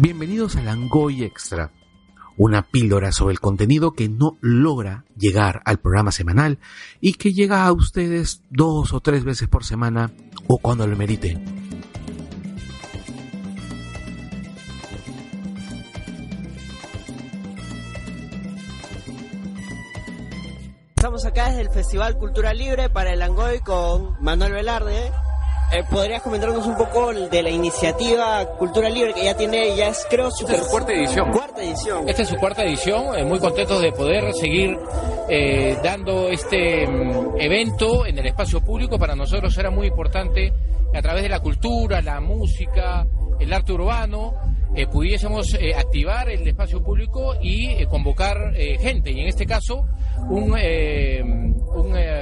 Bienvenidos a Langoy Extra, una píldora sobre el contenido que no logra llegar al programa semanal y que llega a ustedes dos o tres veces por semana o cuando lo merite. Estamos acá desde el Festival Cultura Libre para el Langoy con Manuel Velarde. Eh, ¿Podrías comentarnos un poco de la iniciativa Cultura Libre que ya tiene, ya es creo su, Esta es su cuarta edición. cuarta edición? Esta es su cuarta edición, eh, muy contentos de poder seguir eh, dando este mm, evento en el espacio público. Para nosotros era muy importante a través de la cultura, la música, el arte urbano, eh, pudiésemos eh, activar el espacio público y eh, convocar gente. Y en este caso, un, eh, un eh,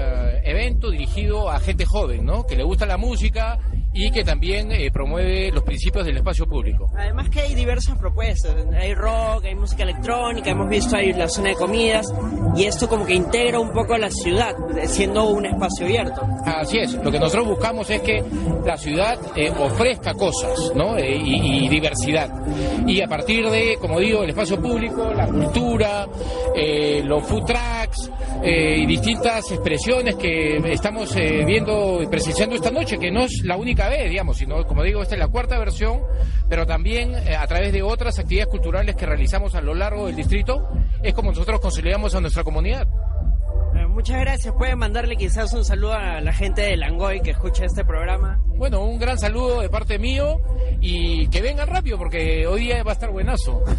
evento dirigido a gente joven, ¿no? Que le gusta la música y que también eh, promueve los principios del espacio público. Además que hay diversas propuestas, hay rock, hay música electrónica, hemos visto ahí la zona de comidas y esto como que integra un poco a la ciudad, siendo un espacio abierto. Así es, lo que nosotros buscamos es que la ciudad eh, ofrezca cosas ¿no? Eh, y, y diversidad. Y a partir de, como digo, el espacio público, la cultura, los food trucks y distintas expresiones que estamos viendo y presenciando esta noche, que no es la única vez, digamos, sino, como digo, esta es la cuarta versión, pero también eh, a través de otras actividades culturales que realizamos a lo largo del distrito, es como nosotros consolidamos a nuestra comunidad. Eh, Muchas gracias, pueden mandarle quizás un saludo a la gente de Langoy que escucha este programa. Bueno, un gran saludo de parte mío y que vengan rápido porque hoy día va a estar buenazo.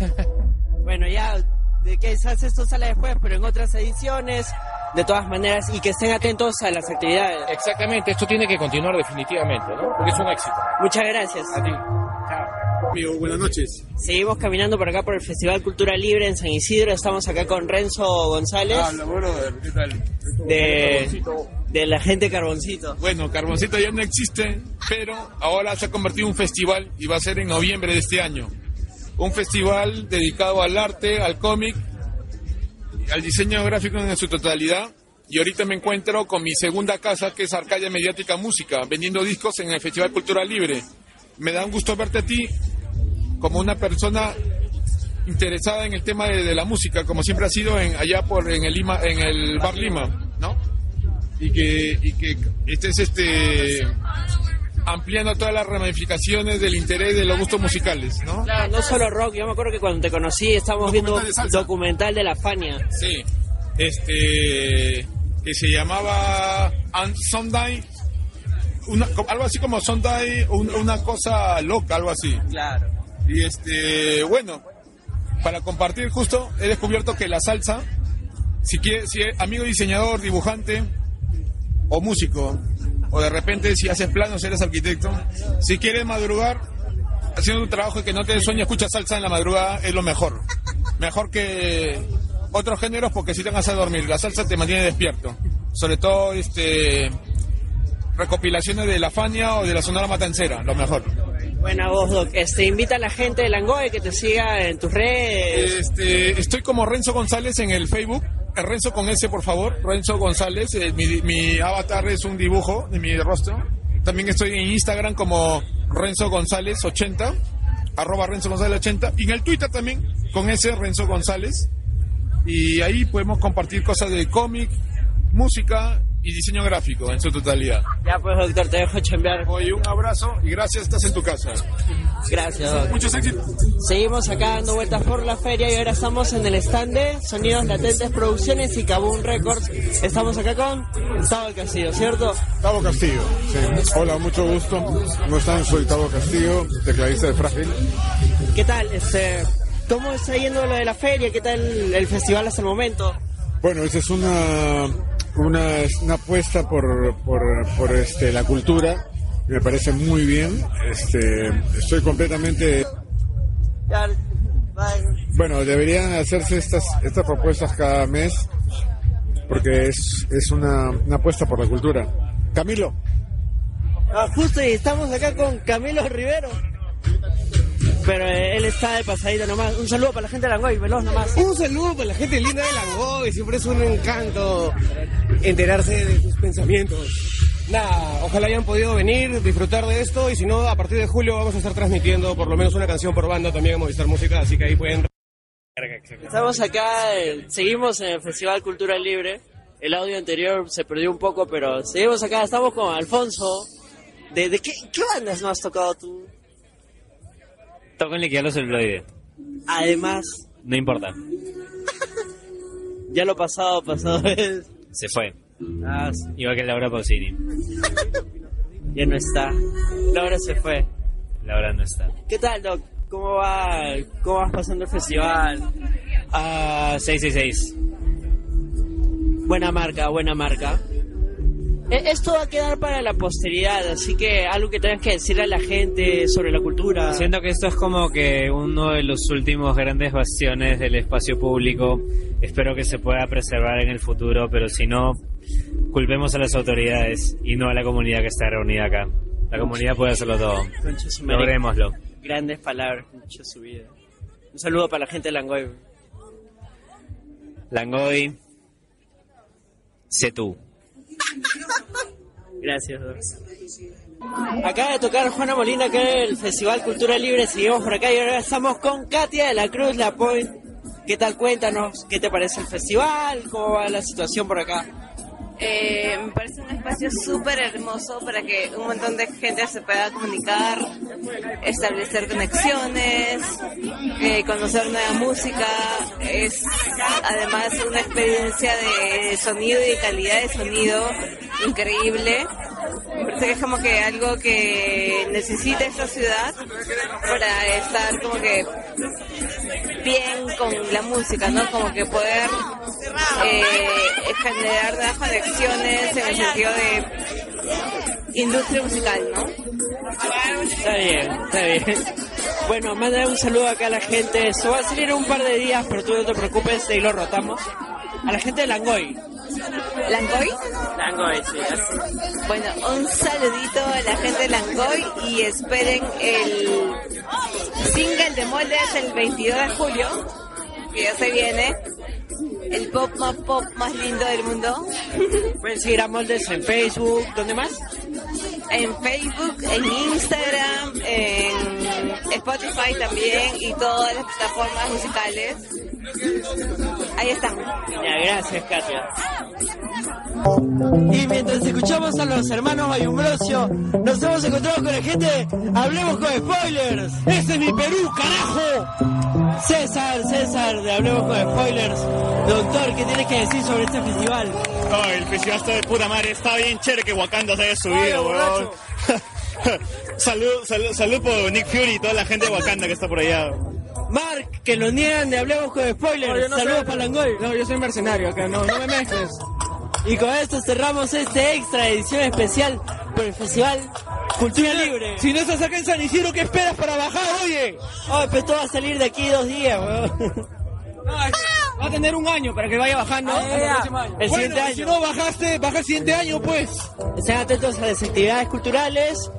Bueno, ya de quizás esto sale después, pero en otras ediciones, de todas maneras, y que estén atentos a las actividades. Exactamente, esto tiene que continuar definitivamente, ¿no? Porque es un éxito. Muchas gracias. A ti. Chao. Amigo, buenas noches. Seguimos caminando por acá por el Festival Cultura Libre en San Isidro. Estamos acá con Renzo González Habla, brother, ¿qué tal? de, de la gente Carboncito. Bueno, Carboncito ya no existe, pero ahora se ha convertido en un festival y va a ser en noviembre de este año. Un festival dedicado al arte, al cómic, al diseño gráfico en su totalidad. Y ahorita me encuentro con mi segunda casa, que es Arcadia Mediática Música, vendiendo discos en el Festival Cultura Libre. Me da un gusto verte a ti como una persona interesada en el tema de, de la música, como siempre ha sido en, allá por en el Lima, en el Bar Lima, ¿no? Y que, y que estés este ampliando todas las ramificaciones del interés de los gustos musicales, ¿no? Claro, no solo rock, yo me acuerdo que cuando te conocí estábamos viendo Documental de salsa. documental de la Fania. Sí. Este que se llamaba And Sunday una, algo así como Sunday, un- una cosa loca, algo así. Claro. Y este, bueno, para compartir justo, he descubierto que la salsa, si quieres, si es amigo diseñador, dibujante o músico, o de repente si haces planos, eres arquitecto, si quieres madrugar haciendo un trabajo y que no te sueño, escucha salsa en la madrugada, es lo mejor. Mejor que otros géneros porque si te vas a dormir, la salsa te mantiene despierto. Sobre todo, este recopilaciones de la Fania o de la Sonora Matancera, lo mejor. Buena voz, Doc. Este, invita a la gente de Langoy que te siga en tus redes. Este, estoy como Renzo González en el Facebook. Eh, Renzo con S, por favor. Renzo González. eh, mi, mi avatar es un dibujo de mi rostro. También estoy en Instagram como Renzo González 80. Arroba Renzo González 80. Y en el Twitter también con S, Renzo González. Y ahí podemos compartir cosas de cómic, música y diseño gráfico en su totalidad. Ya pues, doctor, te dejo chambear. Oye, un abrazo y gracias, estás en tu casa. Gracias, Doc. Muchos éxitos. Seguimos acá dando vueltas por la feria y ahora estamos en el stand de Sonidos Latentes Producciones y Kabum Records. Estamos acá con Gustavo Castillo, ¿cierto? Tavo Castillo, sí. Hola, mucho gusto. ¿Cómo están? Soy Tavo Castillo, tecladista de Frágil. ¿Qué tal? Este, ¿Cómo está yendo lo de la feria? ¿Qué tal el festival hasta el momento? Bueno, esa es una, una, una apuesta por, por, por este, la cultura. Me parece muy bien. Este, estoy completamente... Bueno, deberían hacerse estas, estas propuestas cada mes porque es, es una, una apuesta por la cultura. Camilo. Ah, justo y estamos acá con Camilo Rivero. Pero eh, él está de pasadita nomás. Un saludo para la gente de Langoy, veloz nomás. Un saludo para la gente linda de Langoy, siempre es un encanto enterarse de sus pensamientos. nada, ojalá hayan podido venir, disfrutar de esto y si no, a partir de julio vamos a estar transmitiendo por lo menos una canción por banda también en Movistar Música, así que ahí pueden... Estamos acá, eh, seguimos en el Festival Cultura Libre. El audio anterior se perdió un poco, pero seguimos acá. Estamos con Alfonso. ¿De, de qué, qué bandas no has tocado tú? Toco en liquidar los celuloides. Además, No importa. ya lo pasado, pasado es. Se fue. Ah, sí, Igual que Laura Pausini. ya no está. Laura se fue. Laura no está. ¿Qué tal, Doc? ¿Cómo va? ¿Cómo vas pasando el festival? Ah, 666. Buena marca, buena marca. E- Esto va a quedar para la posteridad, así que algo que tengas que decirle a la gente sobre la cultura. Siento que esto es como que uno de los últimos grandes bastiones del espacio público. Espero que se pueda preservar en el futuro, pero si no, culpemos a las autoridades y no a la comunidad que está reunida acá. La comunidad puede hacerlo todo. Logrémoslo. Grandes palabras, mucho su vida. Un saludo para la gente de Langoy. Langoy, sé tú. Gracias. Acaba de tocar Juana Molina acá en el Festival Cultura Libre. Seguimos por acá y ahora estamos con Katia de la Cruz La Point. ¿Qué tal? Cuéntanos, ¿qué te parece el festival? ¿Cómo va la situación por acá? Eh, me parece un espacio súper hermoso para que un montón de gente se pueda comunicar, establecer conexiones, eh, conocer nueva música. Es además una experiencia de sonido y de calidad de sonido increíble. Me parece que es como que algo que necesita esta ciudad para estar como que bien con la música, ¿no? Como que poder eh, generar nuevas conexiones en el sentido de industria musical, ¿no? Está bien, está bien. Bueno, manda un saludo acá a la gente. Eso va a salir un par de días, pero tú no te preocupes, ahí lo rotamos. A la gente de Langoy. ¿Langoy? Langoy, sí, así. Bueno, un saludito a la gente de Langoy y esperen el single de Moldes el 22 de julio, que ya se viene. El pop más pop más lindo del mundo. Pueden seguir a Moldes en Facebook, ¿dónde más? En Facebook, en Instagram, en Spotify también y todas las plataformas musicales. Ahí están. Ya, gracias, Katia. Y mientras escuchamos a los hermanos Bayumbrosio, nos hemos encontrado con la gente Hablemos con Spoilers. ¡Ese es mi Perú, carajo! César, César, de Hablemos con Spoilers. Doctor, ¿qué tienes que decir sobre este festival? No, el festival está de puta madre, está bien chévere que Wakanda se haya subido, weón. salud, salud, salud por Nick Fury y toda la gente de Wakanda que está por allá. Mark, que lo niegan de Hablemos con Spoilers. Saludos para Langoy. No, yo soy mercenario acá, no, no me mezcles. Y con esto cerramos este extra edición especial por el Festival Cultura Libre. Si no estás acá en San Isidro, ¿qué esperas para bajar, oye? Ay, pero esto va a salir de aquí dos días, weón. va a tener un año para que vaya bajando. Ah. El Bueno, siguiente año. Si no bajaste, baja el siguiente año, pues. Estén atentos a las actividades culturales.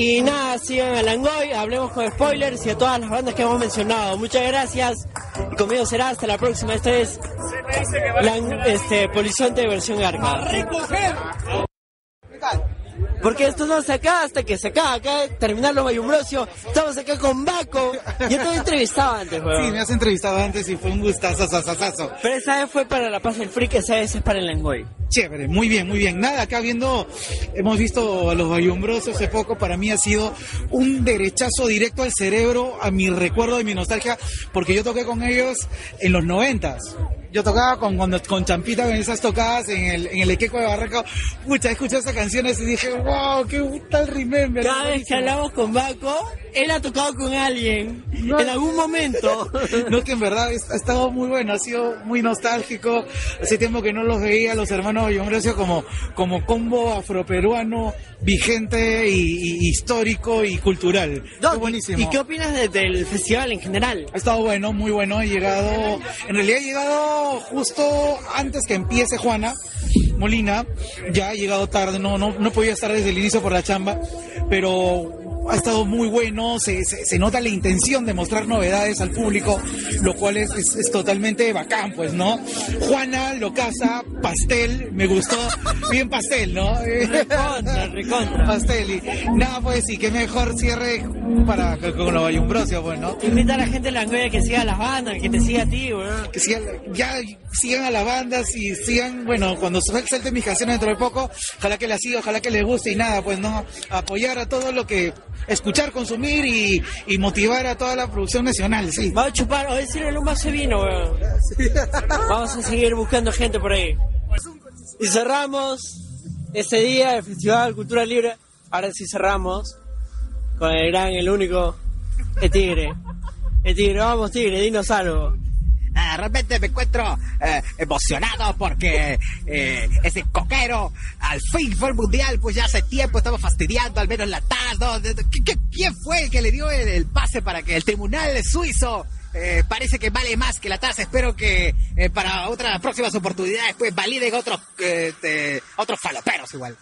Y nada, sigan a Langoy, hablemos con spoilers y a todas las bandas que hemos mencionado. Muchas gracias. Y conmigo será hasta la próxima. Esta es Lan- este, Polizonte versión Arca. Porque esto no se acaba hasta que se acaba. Acá terminar los Bayumbrosio. Estamos acá con Baco. Yo te he entrevistado antes, weón. Sí, me has entrevistado antes y fue un gustazo, sasasazo. Pero esa vez fue para La Paz del Freak, esa vez es para el Langoy. Chévere, muy bien, muy bien. Nada, acá viendo, hemos visto a los bayumbrosos hace poco, para mí ha sido un derechazo directo al cerebro, a mi recuerdo y mi nostalgia, porque yo toqué con ellos en los noventas. Yo tocaba con, cuando, con Champita en esas tocadas en el, en el Equeco de Barranca. Pucha, escuché esas canciones y dije, wow, qué tal remember. Cada vez que hablamos con Baco, él ha tocado con alguien. En algún momento. No, que en verdad ha estado muy bueno, ha sido muy nostálgico. Hace tiempo que no los veía, los hermanos Bayumbrosio, como, como combo afroperuano, vigente y, y histórico y cultural. Doc, Fue buenísimo. ¿Y qué opinas de- del festival en general? Ha estado bueno, muy bueno. He llegado, en realidad he llegado justo antes que empiece Juana Molina. Ya he llegado tarde, no, no, no podía estar desde el inicio por la chamba, pero ha estado muy bueno, se, se, se nota la intención de mostrar novedades al público, lo cual es, es, es totalmente bacán, pues, ¿no? Juana, Locasa, pastel, me gustó, bien pastel, ¿no? Recontra, recontra. Pastel, y nada, pues, y qué mejor cierre para con los Bayumbrosio, pues, ¿no? Invita a la gente de Langoya que siga las bandas, que te siga a ti, weón. que sigan, ya sigan a las bandas y sigan, bueno, cuando suelte mis canciones dentro de poco, ojalá que las siga, ojalá que les guste y nada, pues no, apoyar a todo lo que, escuchar, consumir y, y motivar a toda la producción nacional, sí. Vamos a chupar, o decirle un vaso de vino, weón. Vamos a seguir buscando gente por ahí. Y cerramos ese día del Festival Cultura Libre. Ahora sí cerramos con el gran, el único, el Tigre. El Tigre, vamos Tigre, dinos algo. Ah, realmente me encuentro eh, emocionado porque eh, ese coquero al fin fue el mundial, pues ya hace tiempo estamos fastidiando, al menos la TAS, ¿no? ¿Qué- qué- ¿Quién fue el que le dio el, el pase para que el tribunal suizo eh, parece que vale más que la TAS? Espero que eh, para otras próximas oportunidades pues validen otros, eh, te- otros faloperos igual.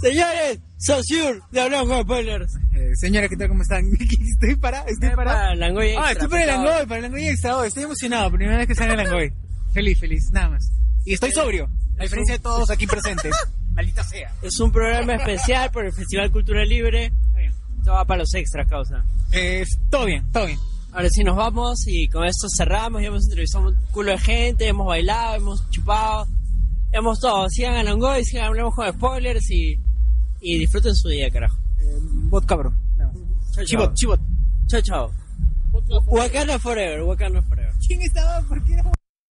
Señores, Saussure, de Hablamos con Spoilers. señora, ¿qué tal? ¿Cómo están? Estoy para, estoy para. Para Langoy Ah, Extra, estoy para el por favor. Langoy, para el Langoy Extra. Oh, estoy emocionado, primera vez que salga el Langoy. Feliz, feliz, nada más. Y estoy sobrio, a diferencia de todos aquí presentes. Maldita sea. Es un programa especial por el Festival Cultura Libre. Esto va para los extras, causa. Eh, todo bien, todo bien. Ahora sí nos vamos y con esto cerramos. Ya hemos entrevistado un culo de gente, hemos bailado, hemos chupado, hemos todo. Sigan a Langoy, sigan hablamos con spoilers y, y disfruten su día, carajo. Bro. Nada más. Chao, chao. Chivot, chivot. Chao, chao. Wakanda Forever, Wakanda Forever. ¿Quién estaba? ¿Por qué no?